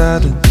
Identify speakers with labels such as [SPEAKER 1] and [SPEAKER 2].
[SPEAKER 1] But